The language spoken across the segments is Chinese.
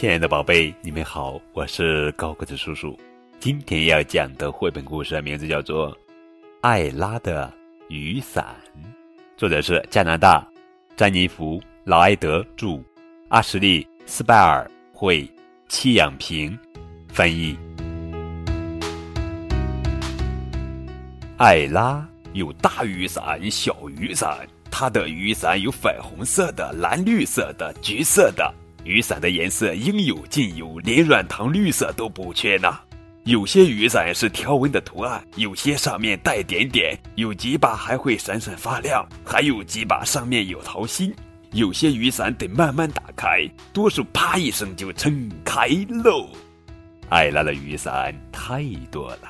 亲爱的宝贝，你们好，我是高个子叔叔。今天要讲的绘本故事名字叫做《艾拉的雨伞》，作者是加拿大詹妮弗·劳埃德著，阿什利·斯拜尔绘，戚养平翻译。艾拉有大雨伞、小雨伞，她的雨伞有粉红色的、蓝绿色的、橘色的。雨伞的颜色应有尽有，连软糖绿色都不缺呢。有些雨伞是条纹的图案，有些上面带点点，有几把还会闪闪发亮，还有几把上面有桃心。有些雨伞得慢慢打开，多数啪一声就撑开喽。艾拉的雨伞太多了，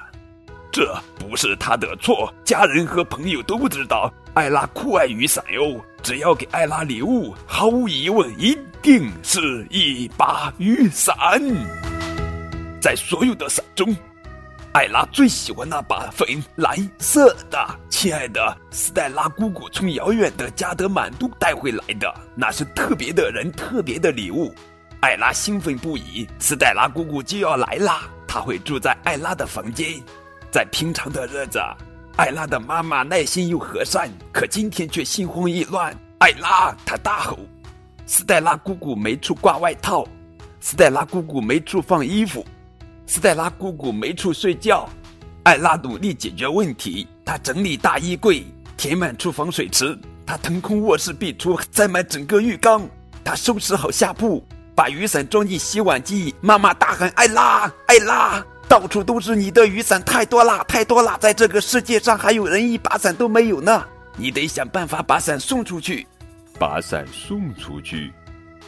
这不是她的错，家人和朋友都不知道艾拉酷爱雨伞哟。只要给艾拉礼物，毫无疑问一定是一把雨伞。在所有的伞中，艾拉最喜欢那把粉蓝色的。亲爱的斯黛拉姑姑从遥远的加德满都带回来的，那是特别的人、特别的礼物。艾拉兴奋不已，斯黛拉姑姑就要来啦！她会住在艾拉的房间。在平常的日子，艾拉的妈妈耐心又和善，可今天却心慌意乱。艾拉，她大吼：“斯黛拉姑姑没处挂外套，斯黛拉姑姑没处放衣服。”斯黛拉姑姑没处睡觉，艾拉努力解决问题。她整理大衣柜，填满厨房水池。她腾空卧室壁橱，塞满整个浴缸。她收拾好下铺，把雨伞装进洗碗机。妈妈大喊：“艾拉，艾拉，到处都是你的雨伞，太多啦，太多啦！在这个世界上，还有人一把伞都没有呢。你得想办法把伞送出去，把伞送出去。”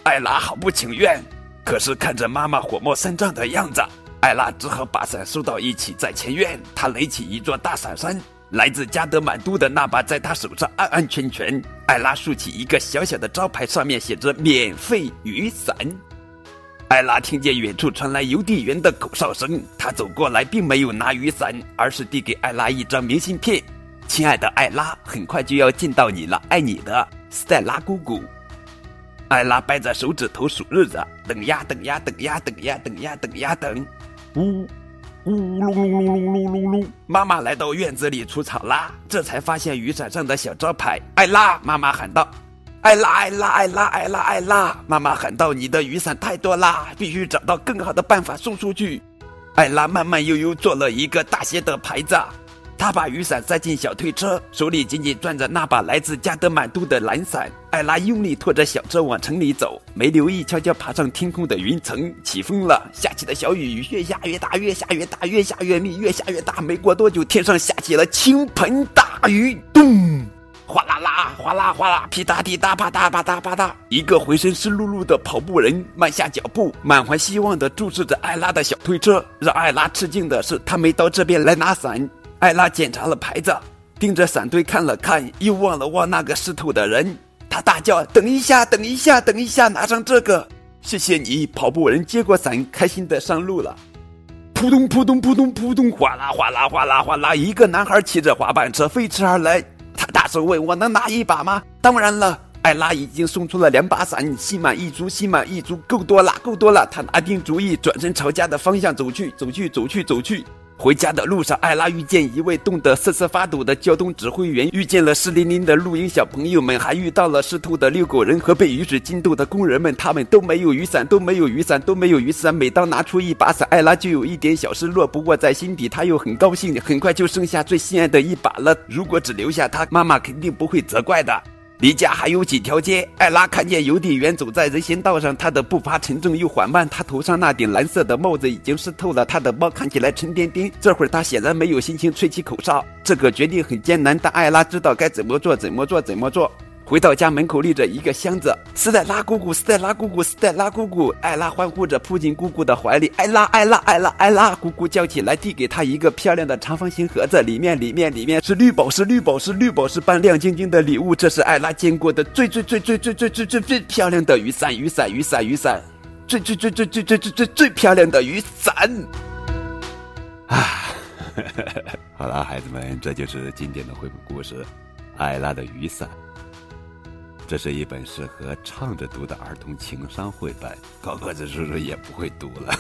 艾拉好不情愿，可是看着妈妈火冒三丈的样子。艾拉只好把伞收到一起，在前院，她垒起一座大伞山。来自加德满都的那把在他手上安安全全。艾拉竖起一个小小的招牌，上面写着“免费雨伞”。艾拉听见远处传来邮递员的口哨声，他走过来，并没有拿雨伞，而是递给艾拉一张明信片：“亲爱的艾拉，很快就要见到你了，爱你的斯黛拉姑姑。”艾拉掰着手指头数日子，等呀等呀等呀等呀等呀等呀等。呜，呜隆隆隆隆隆隆隆！妈妈来到院子里除草啦，这才发现雨伞上的小招牌。艾拉，妈妈喊道：“艾拉，艾拉，艾拉，艾拉，艾拉！”妈妈喊道：“你的雨伞太多啦，必须找到更好的办法送出去。”艾拉慢慢悠悠做了一个大些的牌子。他把雨伞塞进小推车，手里紧紧攥着那把来自加德满都的蓝伞。艾拉用力拖着小车往城里走，没留意悄悄爬上天空的云层。起风了，下起的小雨越下越大，越下越大，越下越密，越下越大。没过多久，天上下起了倾盆大雨，咚，哗啦啦，哗啦哗啦，噼嗒滴嗒，啪嗒啪嗒啪嗒。一个浑身湿漉漉的跑步人慢下脚步，满怀希望地注视着艾拉的小推车。让艾拉吃惊的是，他没到这边来拿伞。艾拉检查了牌子，盯着伞堆看了看，又望了望那个湿透的人。他大叫：“等一下，等一下，等一下，拿上这个！”谢谢你，跑步人接过伞，开心的上路了。扑通扑通扑通扑通，哗啦哗啦哗啦哗啦，一个男孩骑着滑板车飞驰而来。他大声问：“我能拿一把吗？”“当然了。”艾拉已经送出了两把伞，心满意足，心满意足，够多了，够多了。他拿定主意，转身朝家的方向走去，走去，走去，走去。回家的路上，艾拉遇见一位冻得瑟瑟发抖的交通指挥员，遇见了湿淋淋的露营小朋友们，还遇到了湿透的遛狗人和被雨水浸透的工人们。他们都没有雨伞，都没有雨伞，都没有雨伞。每当拿出一把伞，艾拉就有一点小失落。不过在心底，她又很高兴。很快就剩下最心爱的一把了。如果只留下它，妈妈肯定不会责怪的。离家还有几条街，艾拉看见邮递员走在人行道上，他的步伐沉重又缓慢，他头上那顶蓝色的帽子已经湿透了，他的包看起来沉甸甸。这会儿他显然没有心情吹起口哨，这个决定很艰难，但艾拉知道该怎么做，怎么做，怎么做。回到家门口立着一个箱子，斯黛拉姑姑，斯黛拉姑姑，斯黛拉姑姑，艾拉欢呼着扑进姑姑的怀里，艾拉，艾拉，艾拉，艾拉，姑姑叫起来，递给她一个漂亮的长方形盒子，里面，里面，里面是绿宝石，绿宝石，绿宝石般亮晶晶的礼物，这是艾拉见过的最最最最最最最最最漂亮的雨伞，雨伞，雨伞，雨伞，最最最最最最最最最漂亮的雨伞。啊，好了，孩子们，这就是经典的绘本故事《艾拉的雨伞》。这是一本适合唱着读的儿童情商绘本，高个子叔叔也不会读了。